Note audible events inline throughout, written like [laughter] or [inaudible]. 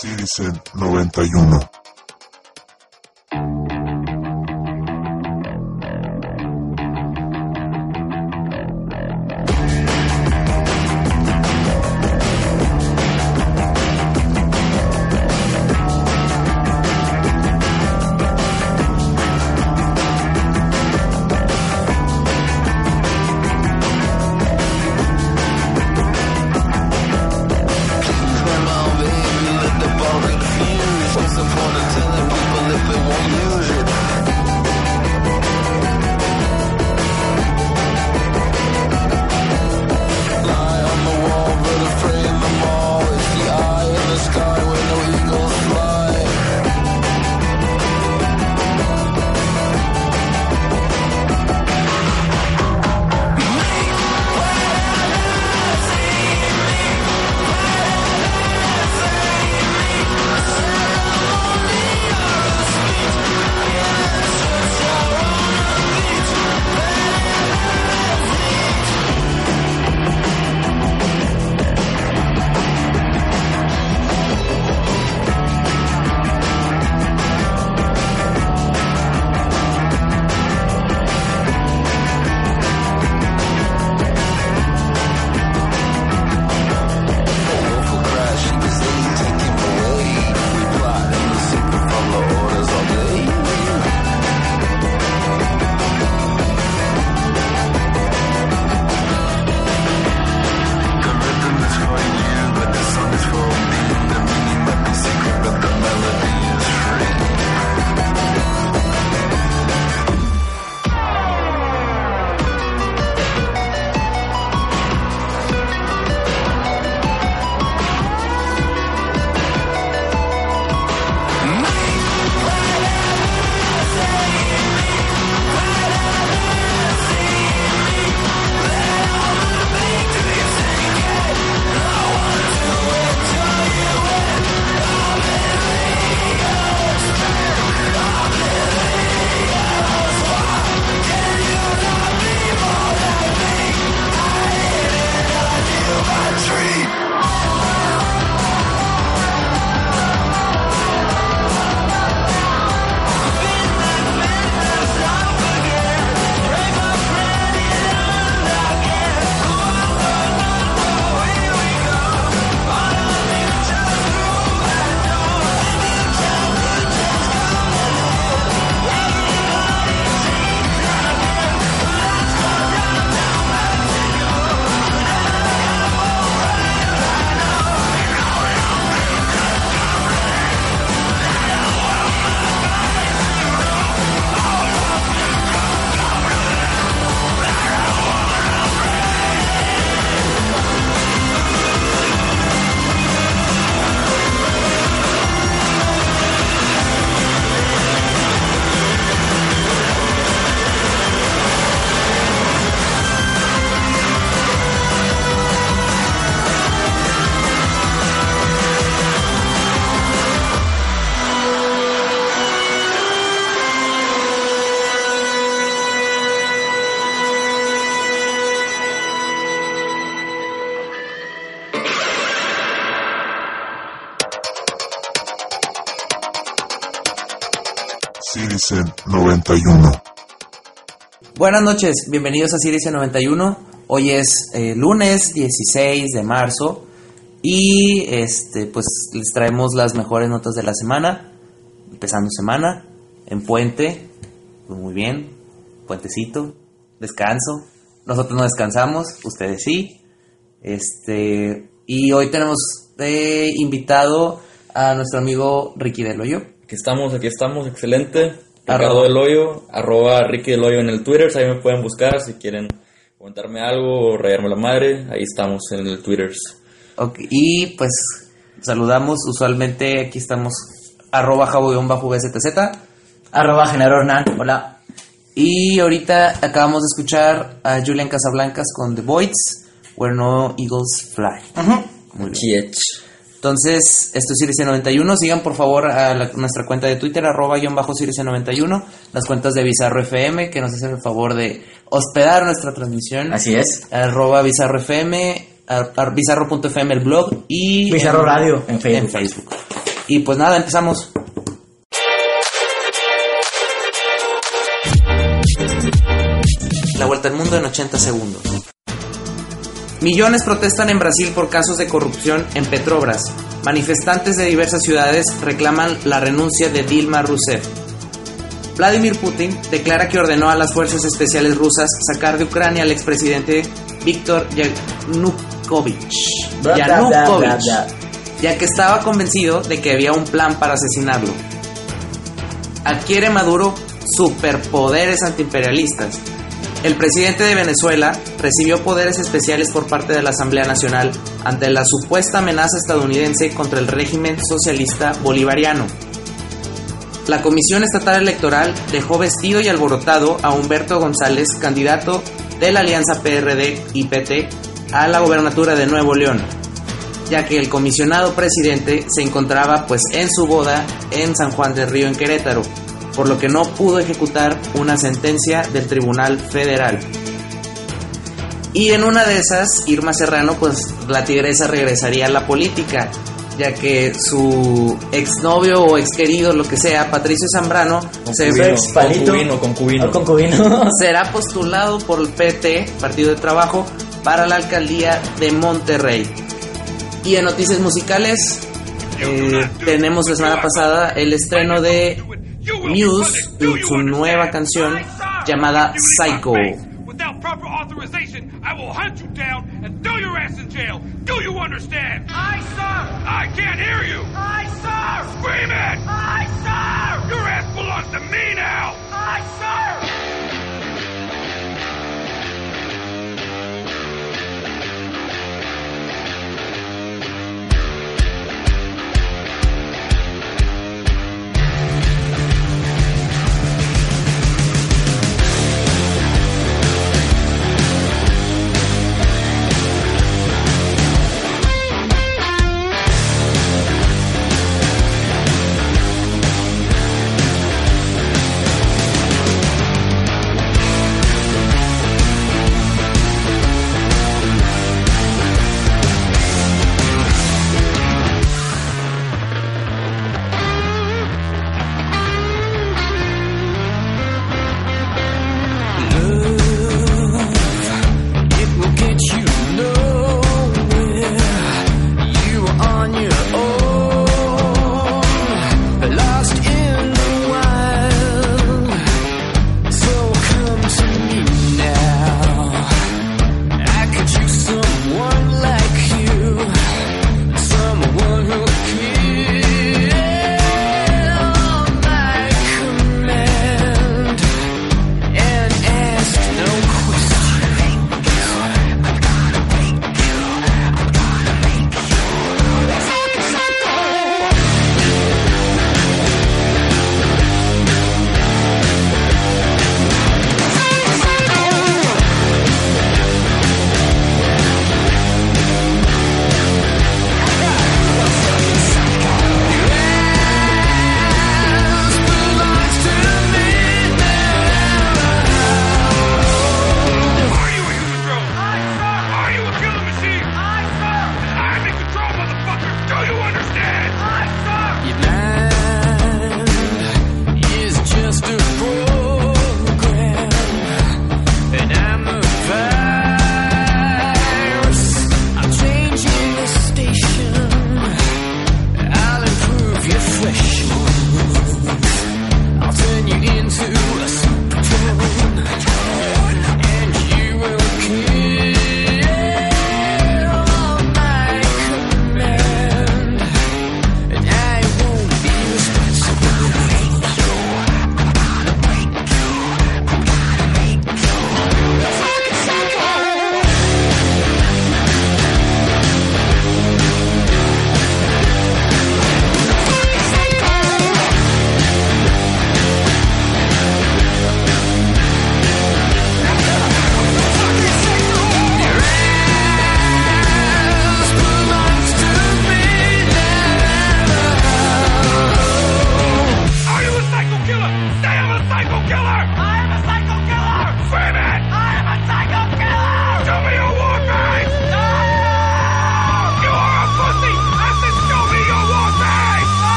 Citizen 91. Citizen 91. Buenas noches, bienvenidos a Citizen 91. Hoy es eh, lunes 16 de marzo y este pues les traemos las mejores notas de la semana. Empezando semana en puente, pues muy bien, puentecito, descanso. Nosotros no descansamos, ustedes sí. Este, y hoy tenemos invitado a nuestro amigo Ricky Del. Aquí estamos, aquí estamos, excelente. Arroba. Ricardo del Hoyo, arroba Ricky del Hoyo en el Twitter, ahí me pueden buscar si quieren comentarme algo o rayarme la madre, ahí estamos en el Twitter. Ok, y pues saludamos, usualmente aquí estamos arroba jabo-bztz. Arroba Genaro Hernán, hola. Y ahorita acabamos de escuchar a Julian Casablancas con The Voids, Where No Eagles Fly. Muy bien. Entonces, esto es Cirice 91. Sigan por favor a la- nuestra cuenta de Twitter, arroba guion bajo Cirice 91. Las cuentas de Bizarro FM, que nos hacen el favor de hospedar nuestra transmisión. Así es. Arroba Bizarro FM, ar- ar- bizarro.fm el blog y... Bizarro Radio en Facebook. En Facebook. Y pues nada, empezamos. La vuelta al mundo en 80 segundos. Millones protestan en Brasil por casos de corrupción en Petrobras. Manifestantes de diversas ciudades reclaman la renuncia de Dilma Rousseff. Vladimir Putin declara que ordenó a las fuerzas especiales rusas sacar de Ucrania al expresidente Viktor Yanukovych, Yanukovych, ya que estaba convencido de que había un plan para asesinarlo. Adquiere Maduro superpoderes antiimperialistas. El presidente de Venezuela recibió poderes especiales por parte de la Asamblea Nacional ante la supuesta amenaza estadounidense contra el régimen socialista bolivariano. La Comisión Estatal Electoral dejó vestido y alborotado a Humberto González, candidato de la alianza PRD y PT a la gobernatura de Nuevo León, ya que el comisionado presidente se encontraba pues en su boda en San Juan del Río en Querétaro, por lo que no pudo ejecutar una sentencia del Tribunal Federal. Y en una de esas, Irma Serrano, pues la tigresa regresaría a la política, ya que su exnovio o exquerido, lo que sea, Patricio Zambrano, se ex concubino. [laughs] será postulado por el PT, Partido de Trabajo, para la alcaldía de Monterrey. Y en noticias musicales, eh, tenemos la semana pasada el estreno de Muse y su nueva canción llamada Psycho.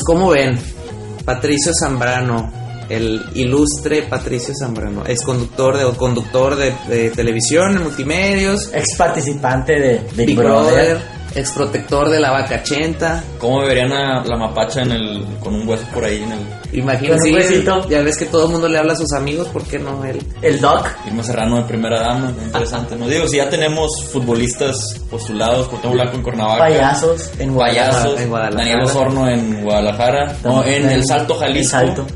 Pues como ven, Patricio Zambrano, el ilustre Patricio Zambrano, es conductor de, o conductor de, de televisión, en multimedios, Ex participante de Big, Big Brother. Brother, ex protector de la vaca 80. ¿Cómo verían a la mapacha en el, con un hueso por ahí en el... Un huesito. ya ves que todo el mundo le habla a sus amigos, ¿por qué no él? El Doc. Irma Serrano de primera dama? Interesante, ¿no? Digo, si ya tenemos futbolistas postulados, Cuauhtémoc Blanco en Cuernavaca. Payasos en Guadalajara. Payasos, En Guadalajara. Daniel Osorno en Guadalajara, no, en el Salto Jalisco, El Salto.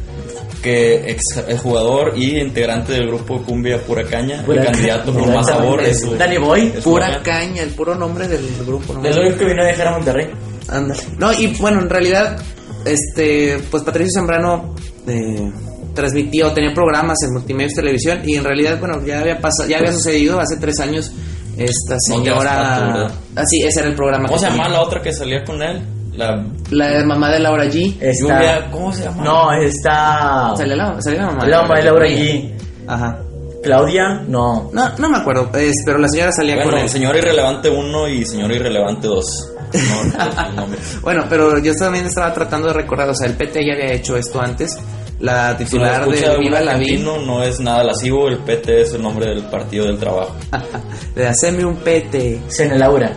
que ex jugador y integrante del grupo Cumbia Pura Caña, Pura el candidato con más sabor es Danny Boy. es Pura caña, el puro nombre del grupo. ¿no? Es lo único que vino a dejar a Monterrey. Ándale. No, y bueno, en realidad, este, pues Patricio Zambrano eh, transmitió, tenía programas en multimedios televisión y en realidad, bueno, ya había pasado, ya había sucedido hace tres años esta señora. ¿verdad? Ah, sí, ese era el programa. ¿Cómo se llama tenía. la otra que salía con él? La La mamá de Laura G. Está... Lluvia, ¿cómo se llama? No, está. Salía la, salía la mamá. La mamá de Laura G. Ajá. Claudia, no. No, no me acuerdo, es- pero la señora salía con Bueno, él. señor irrelevante 1 y señor irrelevante 2. [laughs] No, recuerdo el nombre. Bueno, pero yo también estaba tratando de recordar, o sea, el PT ya había hecho esto antes. La titular de Viva la Vida. no es nada lascivo, el PT es el nombre del partido del trabajo. [laughs] De hacerme un PT. Sonia Laura.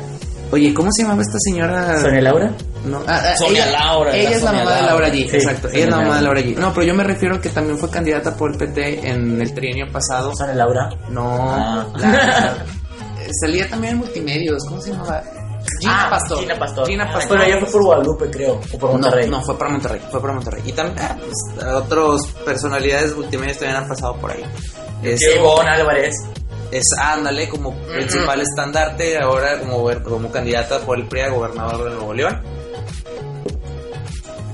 Oye, ¿cómo se llamaba esta señora? ¿Sonia Laura? No, ah, ah, Sonia ella- Laura, Ella la es la mamá de Laura. G. Sí, Exacto, ella es la mamá de Laura. G. No, pero yo me refiero a que también fue candidata por el PT en el trienio pasado. Sonia Laura. No, Ah. la- [laughs] salía también en multimedios. ¿Cómo se llamaba? Gina Ah, Pastor. Gina Pastor. Gina Pastor. Pero ella fue por Guadalupe, creo. O por Monterrey. No, no, fue para Monterrey, fue para Monterrey. Y también, ah, pues, otras personalidades multimedios también han pasado por ahí. Es, Ivonne Álvarez. es ándale como principal estandarte ahora como, como candidata por el PRI a gobernador de Nuevo León.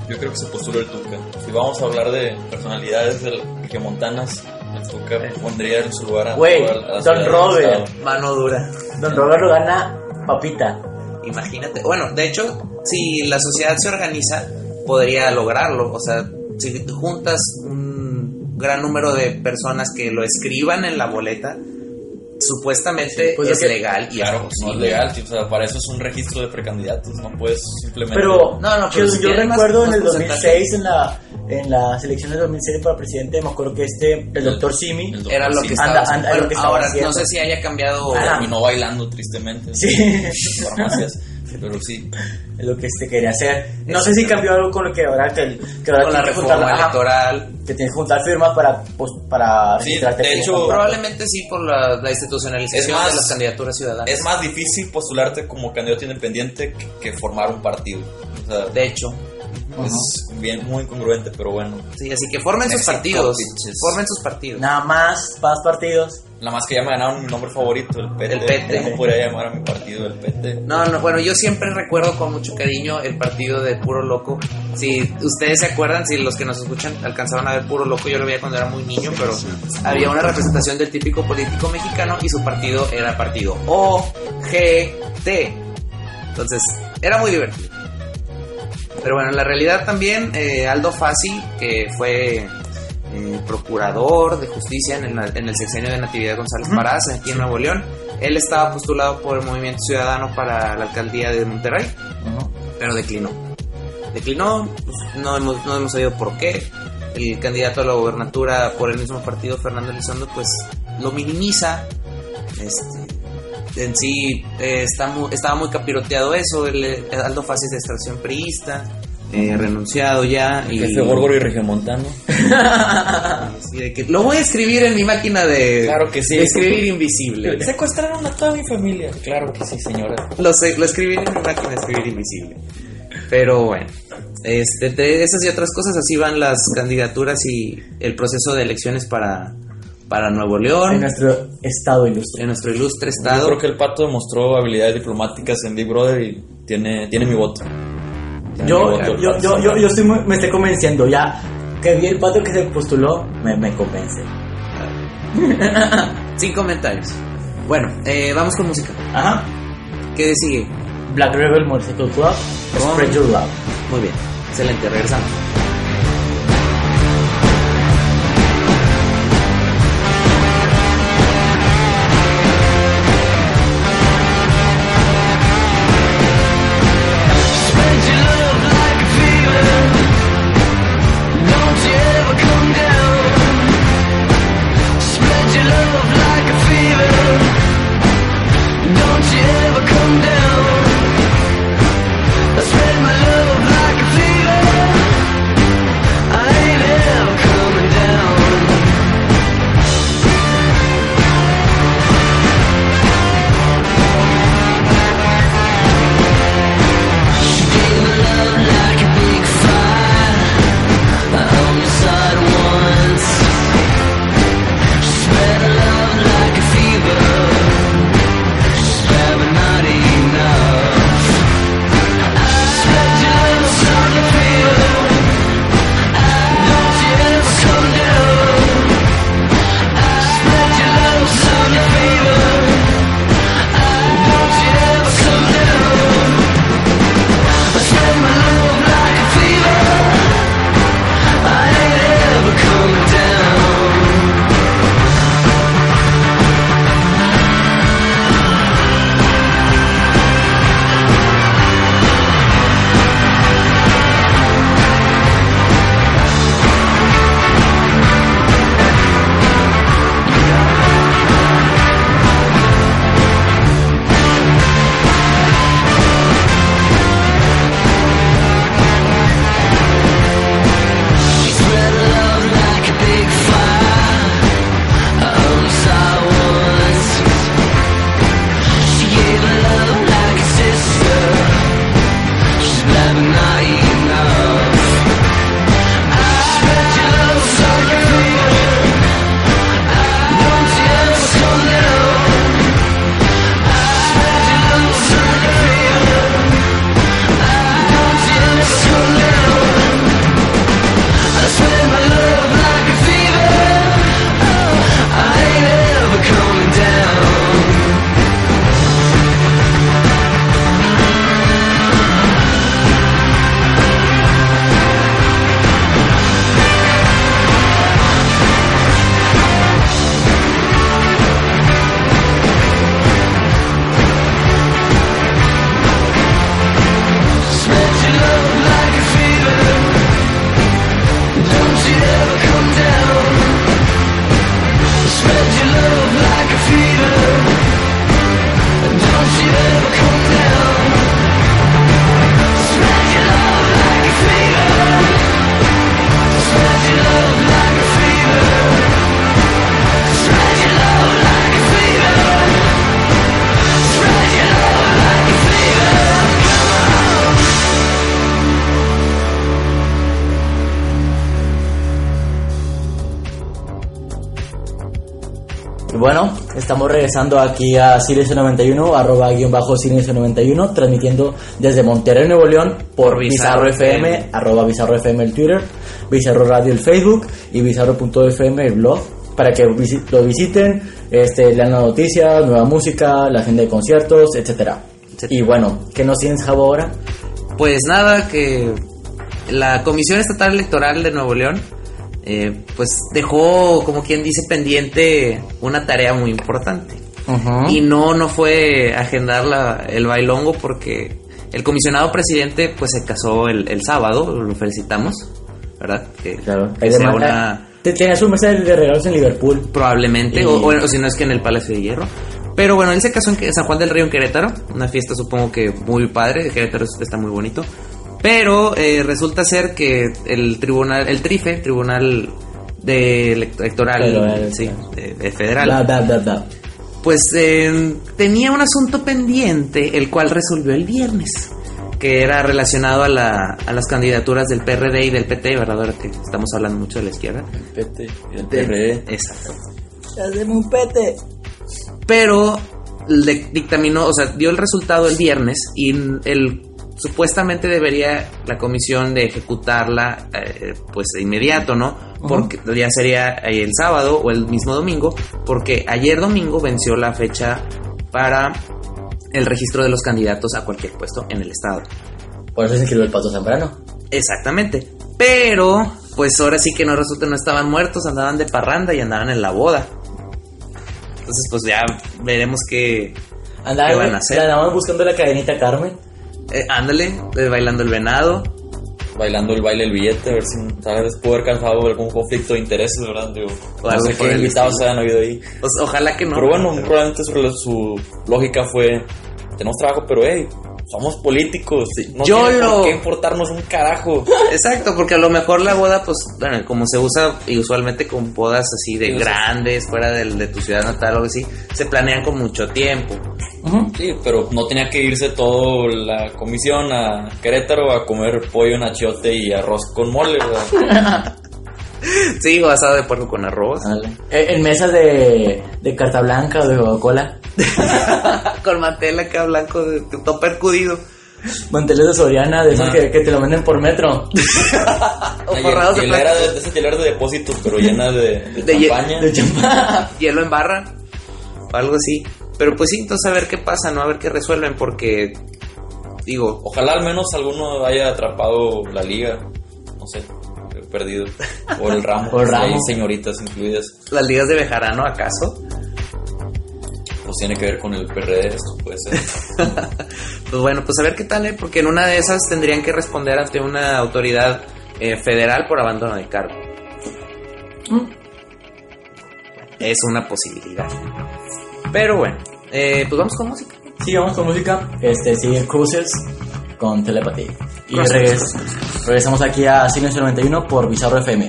Yo creo que se postuló el Tuca. Si vamos a hablar de personalidades del montanas, el Tuca pondría en su lugar a, Güey, Don Robert. Mano dura. Don Roberto gana papita. Imagínate. Bueno, de hecho, si la sociedad se organiza, podría lograrlo. O sea, si juntas un gran número de personas que lo escriban en la boleta, supuestamente pues lo es que- legal y Claro, es no es legal, o sea, para eso es un registro de precandidatos, no puedes simplemente... Pero, No, no, pero yo, si yo tiene más- recuerdo más en el porcentaje. 2006, en la, en las elecciones de 2006 para presidente, me acuerdo que este, el doctor Simi, el doctor Era lo sí, que Anda, estaba anda, haciendo. lo que estaba ahora haciendo. no sé si haya cambiado. Ajá. terminó bailando tristemente Sí. en farmacias, [laughs] pero sí. es lo que este quería hacer. No sé si cambió algo con lo que ahora que, que ahora con la reforma juntar- ajá, electoral. que tienes que juntar firmas para, pues, para Sí, de hecho. Probablemente sí por la, la institucionalización Es más, de las candidaturas ciudadanas. Es más difícil postularte como candidato independiente que, que formar un partido. O sea, De hecho. es bien muy incongruente, pero bueno. Sí, así que formen sus partidos. Formen sus partidos. Nada más, más partidos. Nada más que ya me ganaron mi nombre favorito, el PT. El PT. ¿Cómo podría llamar a mi partido el PT? No, no, bueno, yo siempre recuerdo con mucho cariño el partido de Puro Loco. Si ustedes se acuerdan, si los que nos escuchan alcanzaron a ver Puro Loco, yo lo veía cuando era muy niño, pero había una representación del típico político mexicano y su partido era partido OGT. Entonces, era muy divertido. Pero bueno, en la realidad también eh, Aldo Fassi, que fue eh, procurador de justicia en el, en el sexenio de Natividad González Parás, aquí en Nuevo León, él estaba postulado por el Movimiento Ciudadano para la alcaldía de Monterrey, pero declinó. Declinó, pues, no, hemos, no hemos sabido por qué. El candidato a la gobernatura por el mismo partido, Fernando Elizondo, pues lo minimiza. Este, en sí eh, está estaba muy capiroteado eso. El, eh, Aldo Fassi es de extracción priista, eh, renunciado ya. Y, Jefe Gorgoro y Regiomontano. [laughs] que, lo voy a escribir en mi máquina de, Claro que sí. de escribir [laughs] invisible. Secuestraron a toda mi familia. Claro que sí, señora. Lo, lo escribí en mi máquina de escribir invisible. Pero bueno, este, de esas y otras cosas, así van las candidaturas y el proceso de elecciones para, para Nuevo En León, nuestro estado ilustre. en nuestro ilustre Yo estado. creo que el pato demostró habilidades diplomáticas en Big Brother y tiene, tiene mi voto. Yo, yo, yo, yo, yo estoy muy- me estoy convenciendo. Ya que vi el pato que se postuló, me, me convence. [laughs] Sin comentarios. Bueno, eh, vamos con música. Ajá. ¿Qué sigue? Black Rebel Motorcycle Club. Spread Your Love. Muy bien, excelente, regresamos. Estamos regresando aquí a Silencio91, arroba guion bajo Silencio91, transmitiendo desde Monterrey, Nuevo León, por Bizarro, Bizarro FM, FM. arroba Bizarro FM el Twitter, Bizarro Radio el Facebook y Bizarro.fm el blog, para que lo visiten, este, lean las noticias, nueva música, la agenda de conciertos, etcétera. Etcétera. Y bueno, ¿qué nos tienes, Javo, ahora? Pues nada, que la Comisión Estatal Electoral de Nuevo León, eh, pues dejó, como quien dice, pendiente una tarea muy importante. Y no, no fue agendar la- el bailongo porque el comisionado presidente pues se casó el, el sábado, lo felicitamos, ¿verdad? Que, Claro, que sea demanda- una, Te- Tenía su mesa de regalos en Liverpool. probablemente, Y- o, o- o si no es que en el Palacio de Hierro. Pero bueno, él se casó en San Juan del Río, en Querétaro. Una fiesta supongo que muy padre. Querétaro es- está muy bonito. Pero eh, resulta ser que el tribunal, el TRIFE, Tribunal de Electoral, Federal, sí, de- de federal, pues eh, tenía un asunto pendiente, el cual resolvió el viernes, que era relacionado a, la, a las candidaturas del PRD y del PT, ¿verdad? Ahora que estamos hablando mucho de la izquierda. Pete, el PRD. Exacto. Hazme un pete. Pero le dictaminó, o sea, dio el resultado el viernes y el supuestamente debería la comisión de ejecutarla eh, pues de inmediato, ¿no? Porque ya sería eh, el sábado o el mismo domingo, porque ayer domingo venció la fecha para el registro de los candidatos a cualquier puesto en el estado. Por eso se inscribió el Pato Zambrano. Exactamente. Pero, pues ahora sí que no resulta, no estaban muertos, andaban de parranda y andaban en la boda. Entonces, pues ya veremos qué, Andaba, ¿Qué van a hacer? andaban buscando la cadenita Carmen. Eh, ándale, eh, bailando el venado. Bailando el baile del billete, a ver si tal vez pudo haber causado algún conflicto de intereses, ¿verdad? Digo, O no sé qué el invitados se han oído ahí. Pues, ojalá que no. Pero bueno, probablemente su, su lógica fue, tenemos trabajo, pero hey, somos políticos. No Yo tiene lo- por qué importarnos un carajo. [laughs] Exacto, porque a lo mejor la boda, pues, bueno, como se usa y usualmente con bodas así de Sí, grandes, fuera del, de tu ciudad natal o algo así, se planean con mucho tiempo. Sí, pero no tenía que irse toda la comisión a Querétaro a comer pollo en achiote y arroz con mole, ¿verdad? [laughs] Sí, o asado de puerco con arroz. Eh, En mesas de, de carta blanca o de Coca-Cola. [laughs] con mantel acá blanco, de, de todo percudido. Manteles de Soriana, de esos Ajá. que, que te lo venden por metro. [laughs] O forrados de hielera plástico. de, de esas hieleras de depósitos, pero llena de, de, De champaña. De champán. hielo en barra o algo así. Pero pues sí, entonces a ver qué pasa, ¿no? A ver qué resuelven, porque digo, Ojalá al menos alguno haya atrapado la liga. No sé, perdido. O el ramo. [laughs] O el si hay ramo. señoritas incluidas. las ligas de Bejarano, ¿acaso? Pues tiene que ver con el PRD, esto puede ser. [laughs] Pues bueno, pues a ver qué tal, ¿eh? Porque en una de esas tendrían que responder ante una autoridad eh, federal por abandono de cargo. Es una posibilidad. Pero bueno, eh, pues vamos con música. Sí, vamos con música. Este sigue Cruises con Telepathy. Y regres- regresamos aquí a Silencio 91 por Bizarro FM.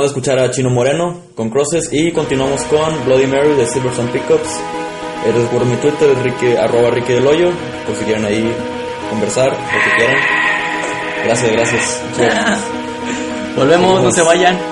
Acabamos de escuchar a Chino Moreno con Crosses y continuamos con Bloody Mary de Silverstone Pickups. Eh, les recuerdo mi Twitter, Ricky, arroba Ricky del Hoyo, por si quieren ahí conversar, lo que quieran. Gracias, gracias. [laughs] Volvemos, no se vayan.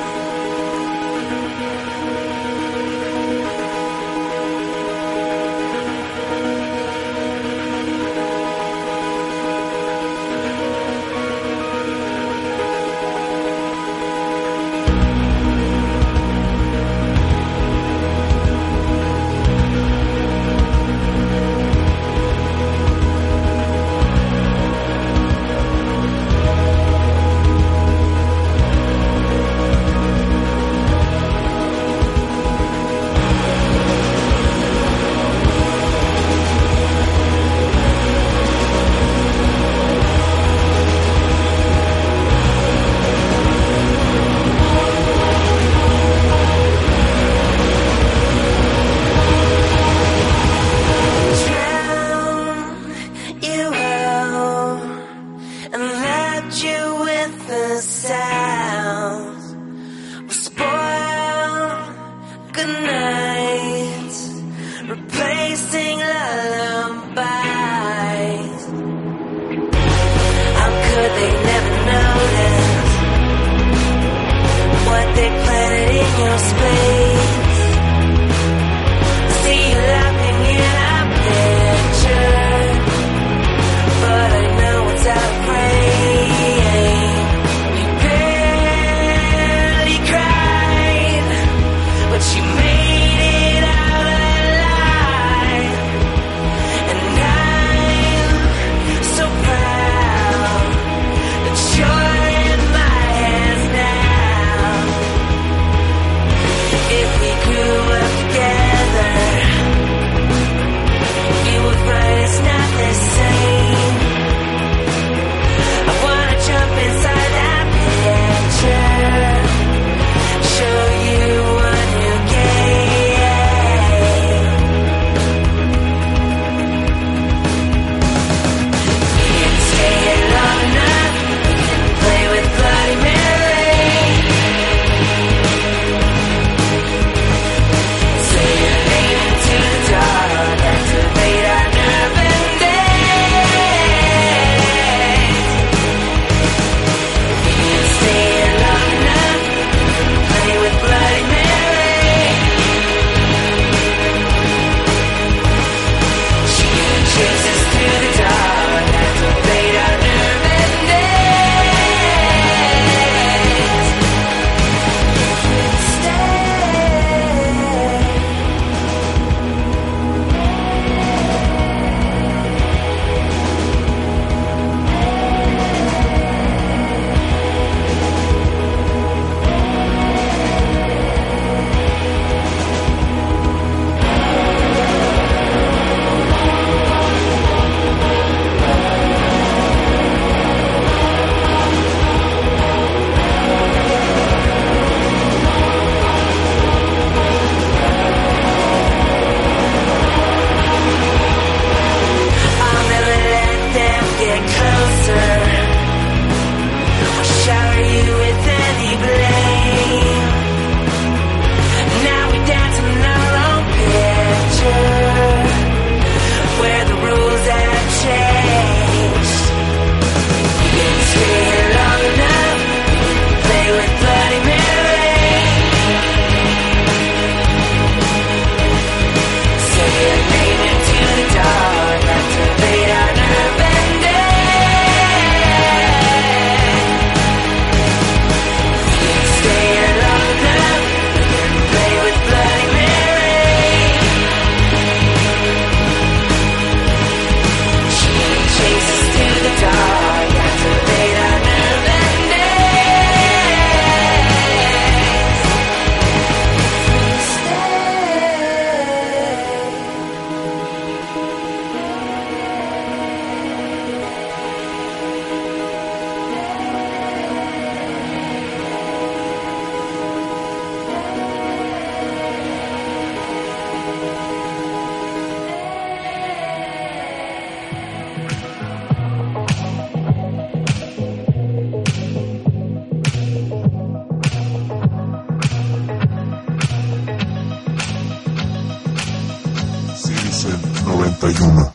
91.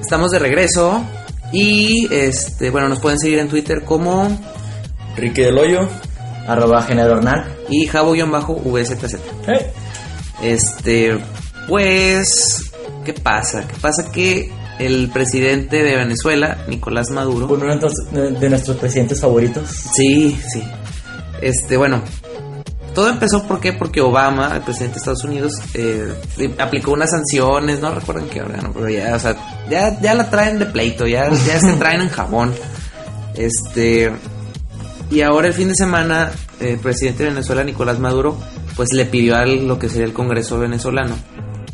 Estamos de regreso y este, bueno, nos pueden seguir en Twitter como Ricky del Hoyo. Arroba Género Hernán. y jabo-vzz. Eh, Este, pues, ¿qué pasa? ¿Qué pasa que el presidente de Venezuela, Nicolás Maduro, Uno de nuestros, de nuestros presidentes favoritos. Sí, sí. Este, bueno, todo empezó ¿por qué? porque Obama, el presidente de Estados Unidos, eh, aplicó unas sanciones, no recuerdo en qué órgano, pero ya, o sea, ya, ya la traen de pleito, ya, ya se [laughs] traen en jabón. Este, y ahora el fin de semana, el presidente de Venezuela, Nicolás Maduro, pues le pidió a lo que sería el Congreso venezolano,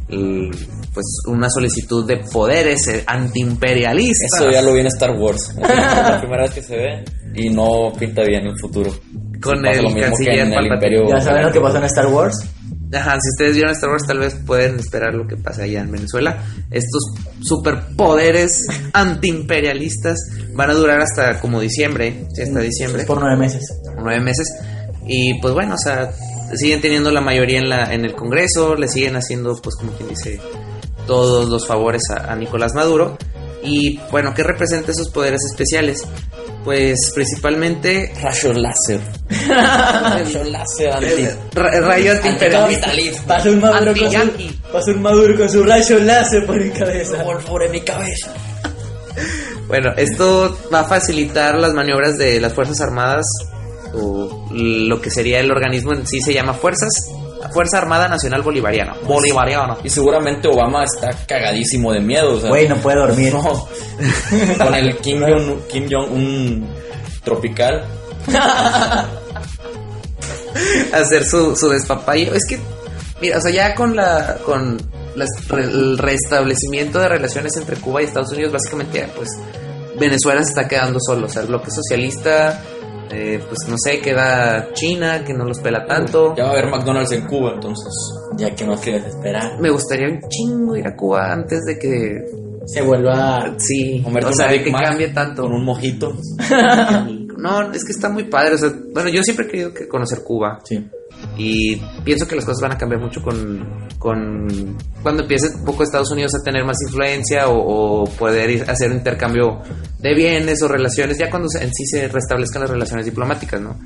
el- pues una solicitud de poderes eh, antiimperialistas. Eso ya lo vi en Star Wars. Es la [laughs] primera vez que se ve y no pinta bien el futuro. Con Sí, el canciller en el Palpatine. Imperio. Ya saben lo que pasó en Star Wars. Ajá, si ustedes vieron Star Wars, tal vez pueden esperar lo que pasa allá en Venezuela. Estos superpoderes [laughs] antiimperialistas van a durar hasta como diciembre, hasta diciembre, Por nueve meses. nueve meses. Y pues bueno, o sea, siguen teniendo la mayoría en, la, en el Congreso, le siguen haciendo, pues como quien dice, todos los favores a, a Nicolás Maduro. Y bueno, ¿qué representa esos poderes especiales? Pues principalmente Rayo láser. [laughs] Rayo láser anti. ra- rayo. Anticapitalismo. Pasa un maduro con su, pasa un maduro con su rayo láser por mi cabeza. Por mi cabeza. Bueno, esto va a facilitar las maniobras de las Fuerzas Armadas o lo que sería el organismo en sí se llama Fuerzas Fuerza Armada Nacional Bolivariana. Bolivariana. Y seguramente Obama está cagadísimo de miedo. O sea, Güey, no puede dormir. no. [laughs] Con el Kim Jong Kim Jong un tropical. [laughs] Hacer su, su despapalle. Es que, mira, o sea, ya con la con las- el restablecimiento de relaciones entre Cuba y Estados Unidos, básicamente, pues Venezuela se está quedando solo. O sea, el bloque socialista, eh, pues no sé, queda China, que no los pela tanto. Ya va a haber McDonald's en Cuba, entonces. Ya que no quieres esperar. Me gustaría un chingo ir a Cuba antes de que Se vuelva. Sí, o sea, que Mac cambie tanto. Con un mojito. [laughs] No, es que está muy padre. O sea, bueno, yo siempre he querido que conocer Cuba Sí. y pienso que las cosas van a cambiar mucho con, con cuando empiece un poco Estados Unidos a tener más influencia o, o poder ir hacer un intercambio de bienes o relaciones, ya cuando se- en sí se restablezcan las relaciones diplomáticas, ¿no?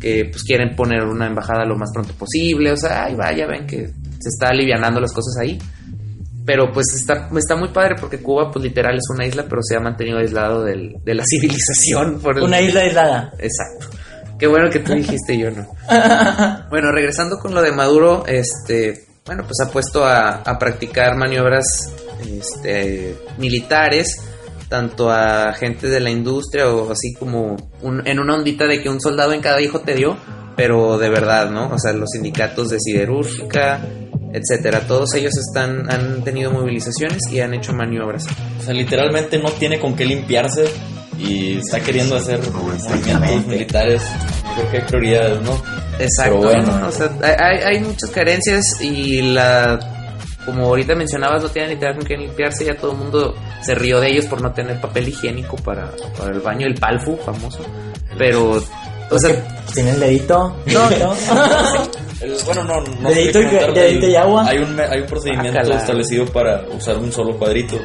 Que pues quieren poner una embajada lo más pronto posible, o sea, ay, vaya, ven que se está alivianando las cosas ahí. Pero pues está, está muy padre porque Cuba pues literal es una isla, pero se ha mantenido aislado del- de la [laughs] civilización. Por el- Una isla aislada. Exacto. Qué bueno que tú dijiste y yo no. [laughs] Bueno, regresando con lo de Maduro, este, bueno, pues ha puesto a, a practicar maniobras este, militares, tanto a gente de la industria o así como un- en una ondita de que un soldado en cada hijo te dio, pero de verdad, ¿no? O sea, los sindicatos de siderúrgica, etcétera, todos ellos están, han tenido movilizaciones y han hecho maniobras. O sea, literalmente no tiene con qué limpiarse y está queriendo hacer movimientos militares. Yo creo que hay prioridades, ¿no? Exacto, Pero bueno. ¿no? o sea, hay, hay- hay muchas carencias y la como ahorita mencionabas, no tienen literal con qué limpiarse, ya todo el mundo se rió de ellos por no tener papel higiénico para, para el baño, el palfu famoso, pero, o sea, Tiene el dedito. No, [laughs] no. El- bueno, no, no Dedito y- dedito y agua. Hay un, hay un procedimiento Guácala. establecido para usar un solo cuadrito.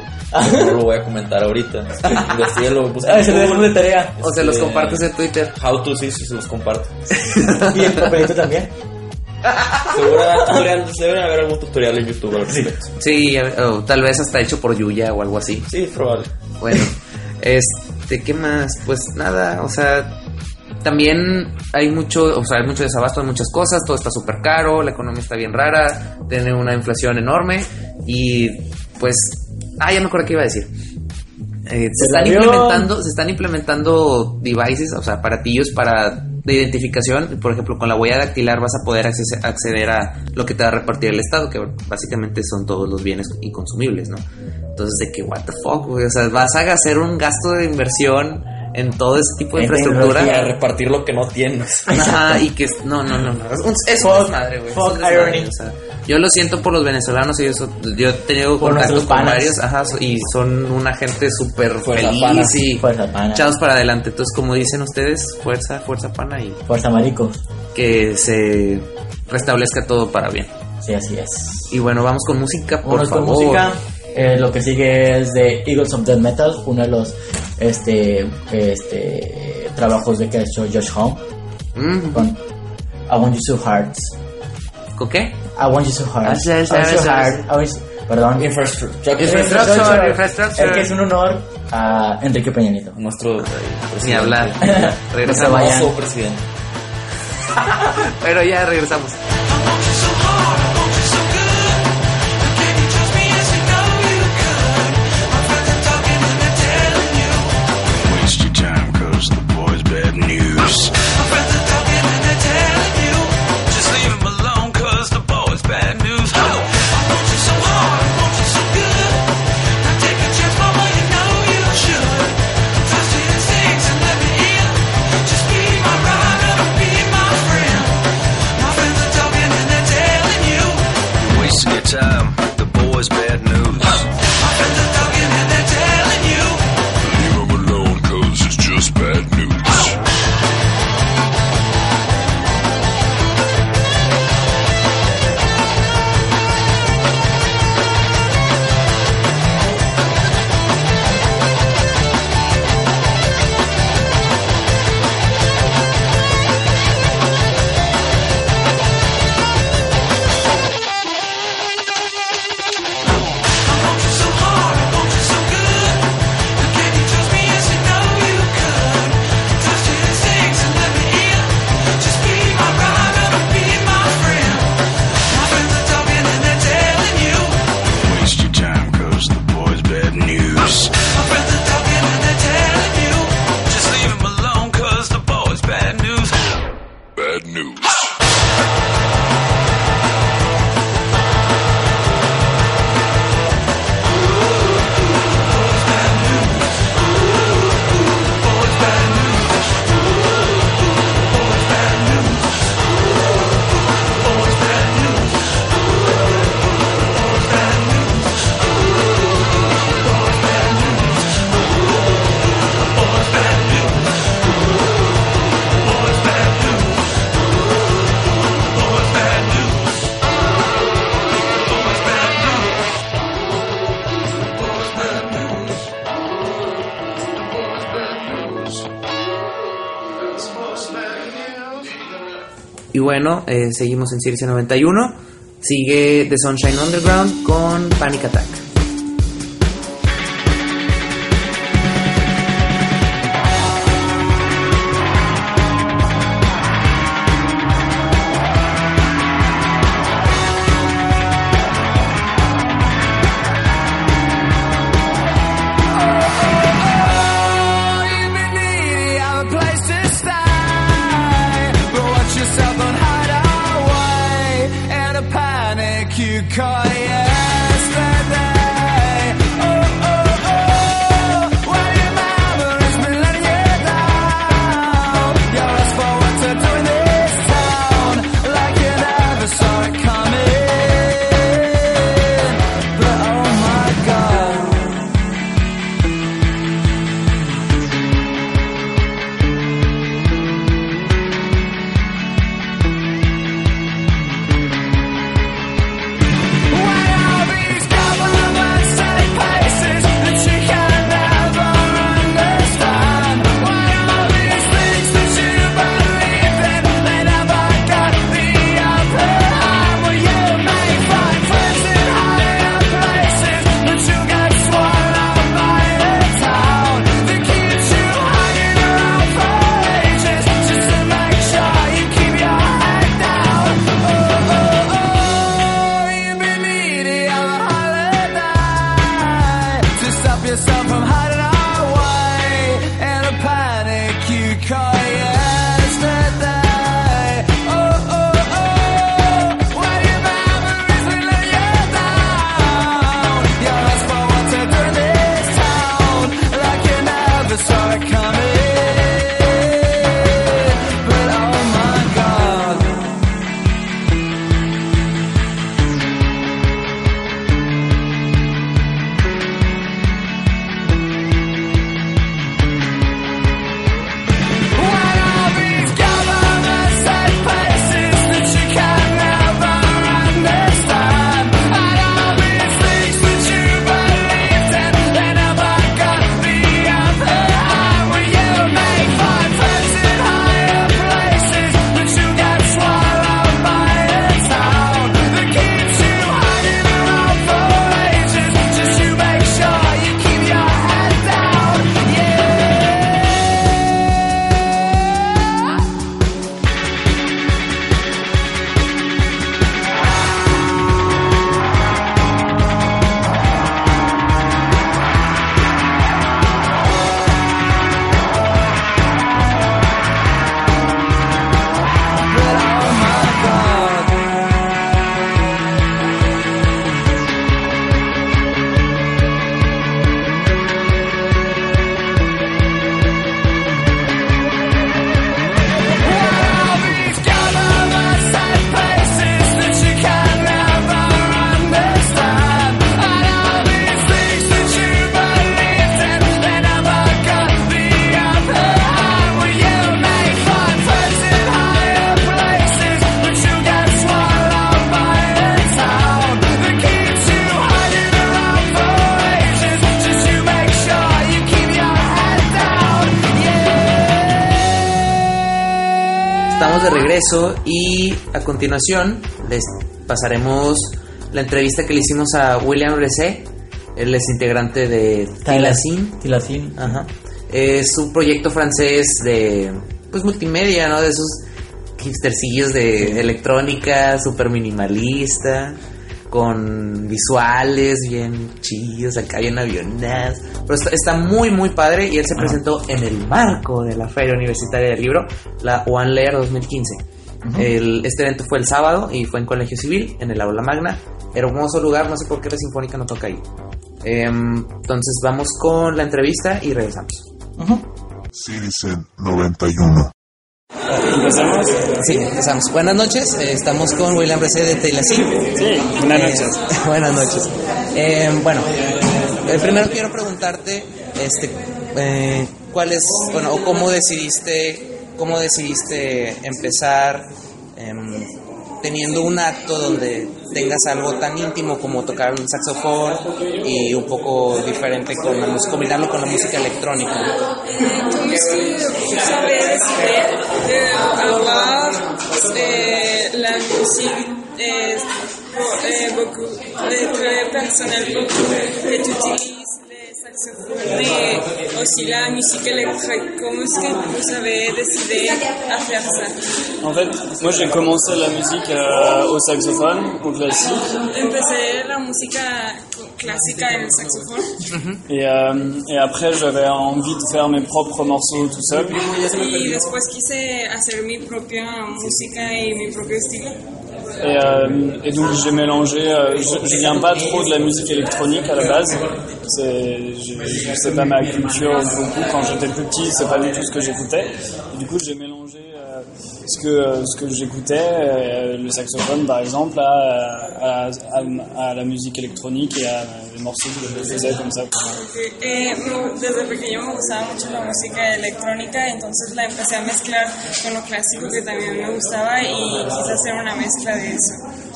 No lo voy a comentar ahorita. [laughs] Investíguelo, Ay, en se lo de tarea. o se los Este, compartes en Twitter. How to, sí, sí, se los comparto. [laughs] Y el papelito también. Deberían, deben haber algún tutorial en YouTube al respecto. Sí, o tal vez hasta hecho por Yuya o algo así. Sí, probable. Bueno, este, ¿qué más? Pues nada, o sea, también hay mucho, o sea, hay mucho desabasto de muchas cosas, todo está súper caro, la economía está bien rara, tiene una inflación enorme y pues, ah, ya me acuerdo qué iba a decir. Eh, se, están implementando, se están implementando devices, o sea, aparatillos para de identificación. Por ejemplo, con la huella dactilar vas a poder acceder a lo que te va a repartir el Estado, que básicamente son todos los bienes inconsumibles, ¿no? Entonces, de que, what the fuck? O sea, vas a hacer un gasto de inversión en todo ese tipo de infraestructura. Y a repartir lo que no tienes. [laughs] Ajá, y que no, no, no, no. Es madre, güey. O sea, yo lo siento por los venezolanos, ellos yo he tenido contacto con varios, ajá, y son una gente súper feliz y fuerza pana. para adelante. Entonces, como dicen ustedes, fuerza, fuerza pana y fuerza marico. Que se restablezca todo para bien. Sí, así es. Y bueno, vamos con música, por favor. Música. Eh, lo que sigue es de Eagles of Death Metal, uno de los este, este, trabajos de que ha hecho Josh Home. Mm. Con I Want You So Hearts. ¿Con qué? I Want You So Hearts. Ah, perdón. Infrastructure. Infrastructure. Infrastructure. El que es un honor a Enrique Peña Nieto. Nuestro eh, Ni hablar. [laughs] Regresamos. presidente. [laughs] [laughs] Pero ya regresamos. bueno, eh, seguimos en Circe 91. Sigue The Sunshine Underground con Panic Attack. A continuación les pasaremos la entrevista que le hicimos a William Resé. Él es integrante de Tilasin. Tilasin. Ajá. Es un proyecto francés de pues multimedia, ¿no? De esos hipstercillos de electrónica, súper minimalista, con visuales bien chidos, acá bien avionadas. Pero está, está muy, muy padre y él se presentó en el marco de la Feria Universitaria del Libro, la One Layer 2015. El- este evento fue el sábado y fue en Colegio Civil, en el Aula Magna. Hermoso lugar, no sé por qué la Sinfónica no toca ahí. Em, entonces vamos con la entrevista y regresamos. Citizen 91. ¿Empezamos? Sí, empezamos. Buenas noches, eh, estamos con William Resé de Teilasí. Sí, buenas noches. [laughs] buenas noches. Eh, bueno, eh, primero quiero preguntarte, este, eh, ¿cuál es, bueno, o cómo decidiste, cómo decidiste empezar em, teniendo un acto donde tengas algo tan íntimo como tocar un saxofón y un poco diferente con la combinarlo con la música electrónica? Euh, euh, euh, beaucoup, euh, très les saxophones, mais aussi la musique électrique. Comment est-ce que vous avez décidé à faire ça En fait, moi j'ai commencé la musique euh, au saxophone, au classique, Empecé la música clásica en el saxofón et, euh, et après j'avais envie de faire mes propres morceaux tout seul. y después quise hacer mi propia música y mi propio estilo. Et, euh, et donc j'ai mélangé, euh, je, je viens pas trop de la musique électronique à la base, c'est, pas ma culture beaucoup, quand j'étais plus petit c'est pas du tout ce que j'écoutais, du coup j'ai mélangé ce que, ce que j'écoutais, euh, le saxophone par exemple, à, à, à- à la musique électronique et à les morceaux que je faisais comme ça. Eh, desde pequeño me gustaba mucho la música electrónica, entonces la empecé a mezclar con lo clásico que también me gustaba y quise hacer una mezcla de eso.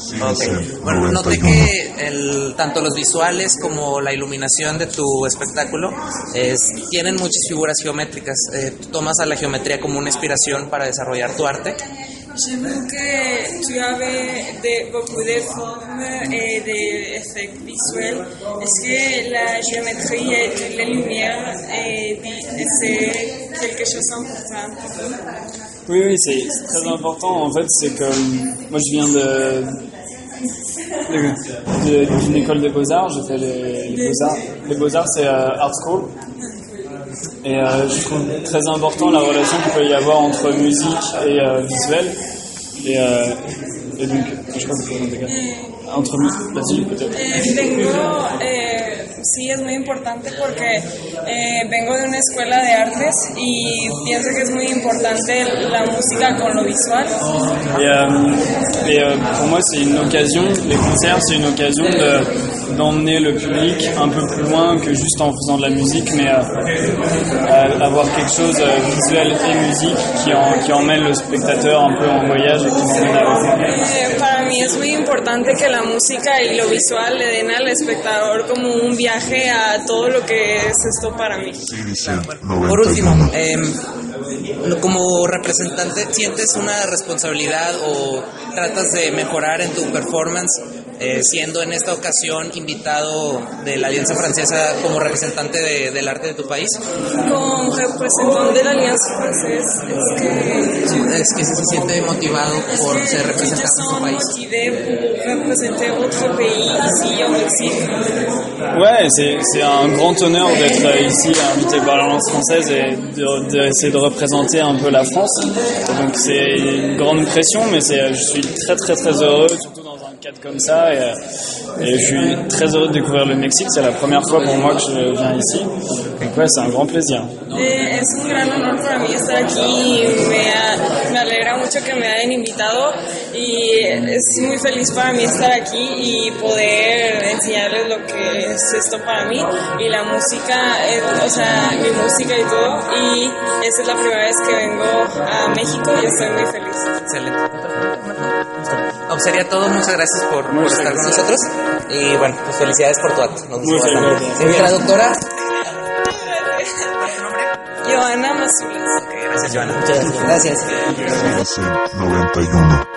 Citizen Bueno, noté 91. que el, tanto los visuales como la iluminación de tu espectáculo es- tienen muchas figuras geométricas. Eh, tú tomas a la geometría como una inspiración para desarrollar tu arte. J'ai vu que tu avais de, beaucoup de formes et d'effets visuels. Est-ce que la géométrie et la lumière, eh, c'est quelque chose d'important pour vous Oui, oui, c'est très important. En fait, c'est euh, moi, je viens de- d'une école des beaux-arts. J'ai fait les, beaux-arts. Les beaux-arts, c'est euh, Art School. Et euh, je trouve très important la relation qu'il peut y avoir entre musique et euh, visuel. Et, euh, et donc, je si vous pouvez Entre mu- vas-y, peut-être. Sí, es muy importante porque eh, vengo de una escuela de artes y pienso que es muy importante la música con lo visual. Et, euh, et, euh, pour moi, c'est une occasion, les concerts, c'est une occasion de- d'emmener le public un peu plus loin que juste en faisant de la musique, mais euh, euh, avoir quelque chose visuel et musique qui, en- qui emmène le spectateur un peu en voyage et qui m'emmène avec es muy importante que la música y lo visual le den al espectador como un viaje a todo lo que es esto para mí. Por último, 91. em, como representante, ¿sientes una responsabilidad o tratas de mejorar en tu performance eh, siendo en esta ocasión invitado de la Alianza Francesa como representante de- del arte de tu país? Como representante de la Alianza Francesa, es que Es que se siente motivado por ser representante de su país. représenter votre pays ici au Mexique. Ouais, c'est c'est un grand honneur d'être ici invité par l'Alliance française et de- d'essayer de, représenter un peu la France. Donc c'est une grande pression, mais c'est, je suis très très très heureux, surtout cadre comme ça. Et, euh, et je suis très heureux de découvrir le Mexique. C'est la première fois pour moi que je viens ici. Donc ouais, c'est un grand plaisir. Eh, es un gran honor para mí estar aquí y me, ha- me alegra mucho que me hayan invitado y es muy feliz para mí estar aquí y poder enseñarles lo que es esto para mí y la música, eh, o sea, mi música y todo y esta es la primera vez que vengo a México y estoy muy feliz. Excelente. Sería todo. Muchas gracias por, por estar con nosotros. Y bueno, pues felicidades por tu acto. Nos Muchas gustó bastante. gracias. Señora doctora. Joana Masulas. Ok, Gracias, Joana. Muchas gracias. Gracias. Citizen 91.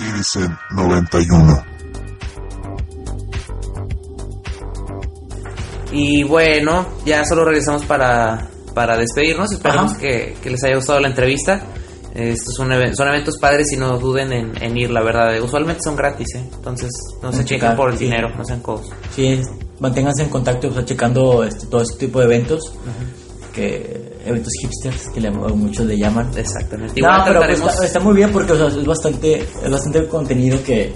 Citizen 91. Y bueno, ya solo regresamos para, para despedirnos. Esperemos Ajá. que, que les haya gustado la entrevista. Estos son, son eventos padres y no duden en, en ir, la verdad. Usualmente son gratis, ¿eh? entonces no se chequen por el sí. dinero, no sean codos. Sí, manténganse en contacto, o sea, checando este, todo este tipo de eventos, que eventos hipsters, que le- muchos le llaman. Exactamente. No, Igual pero pues, está, está muy bien porque o sea, es bastante es bastante contenido que,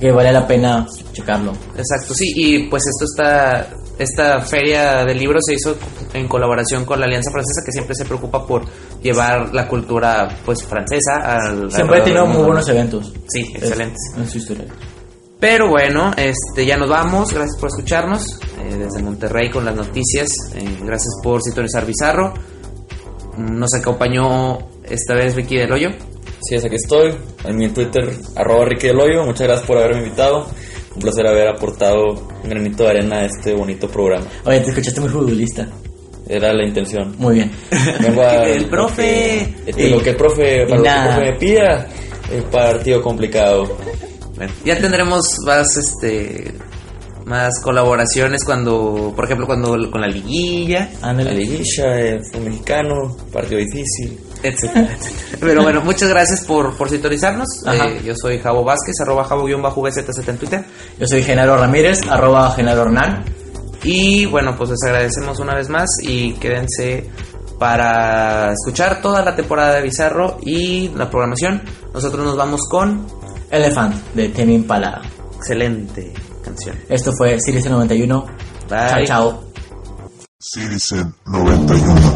que vale la pena checarlo. Exacto, sí, y pues esto está, esta feria del libro se hizo en colaboración con la Alianza Francesa que siempre se preocupa por llevar la cultura pues francesa al Siempre ha tenido muy buenos eventos. Sí, Es- excelentes. En su historia. Pero bueno, este ya nos vamos, gracias por escucharnos eh, desde Monterrey con las noticias, eh, gracias por sintonizar Bizarro. Nos acompañó esta vez Vicky del Hoyo. Sí, es aquí estoy. En mi Twitter, arroba Ricky del Hoyo. Muchas gracias por haberme invitado. Un placer haber aportado un granito de arena a este bonito programa. Oye, te escuchaste muy futbolista. Era la intención. Muy bien. [laughs] Vengo [laughs] a- El profe. Este, lo que el profe, para lo que el profe me pida, el partido complicado. Bueno, ya tendremos más este más colaboraciones cuando, por ejemplo, cuando con la liguilla, La liguilla, el fútbol mexicano, partido difícil. etcétera, etcétera. [laughs] Pero bueno, muchas gracias por, por sintonizarnos. Eh, yo soy Javo Vázquez, arroba Javo-VZZ en Twitter. Yo soy Genaro Ramírez, arroba Genaro Hernán. Y bueno, pues les agradecemos una vez más y quédense para escuchar toda la temporada de Bizarro y la programación. Nosotros nos vamos con Elephant, de Temi Impala. excelente canción. Esto fue Series 91. Bye. Chao, chao. Citizen 91.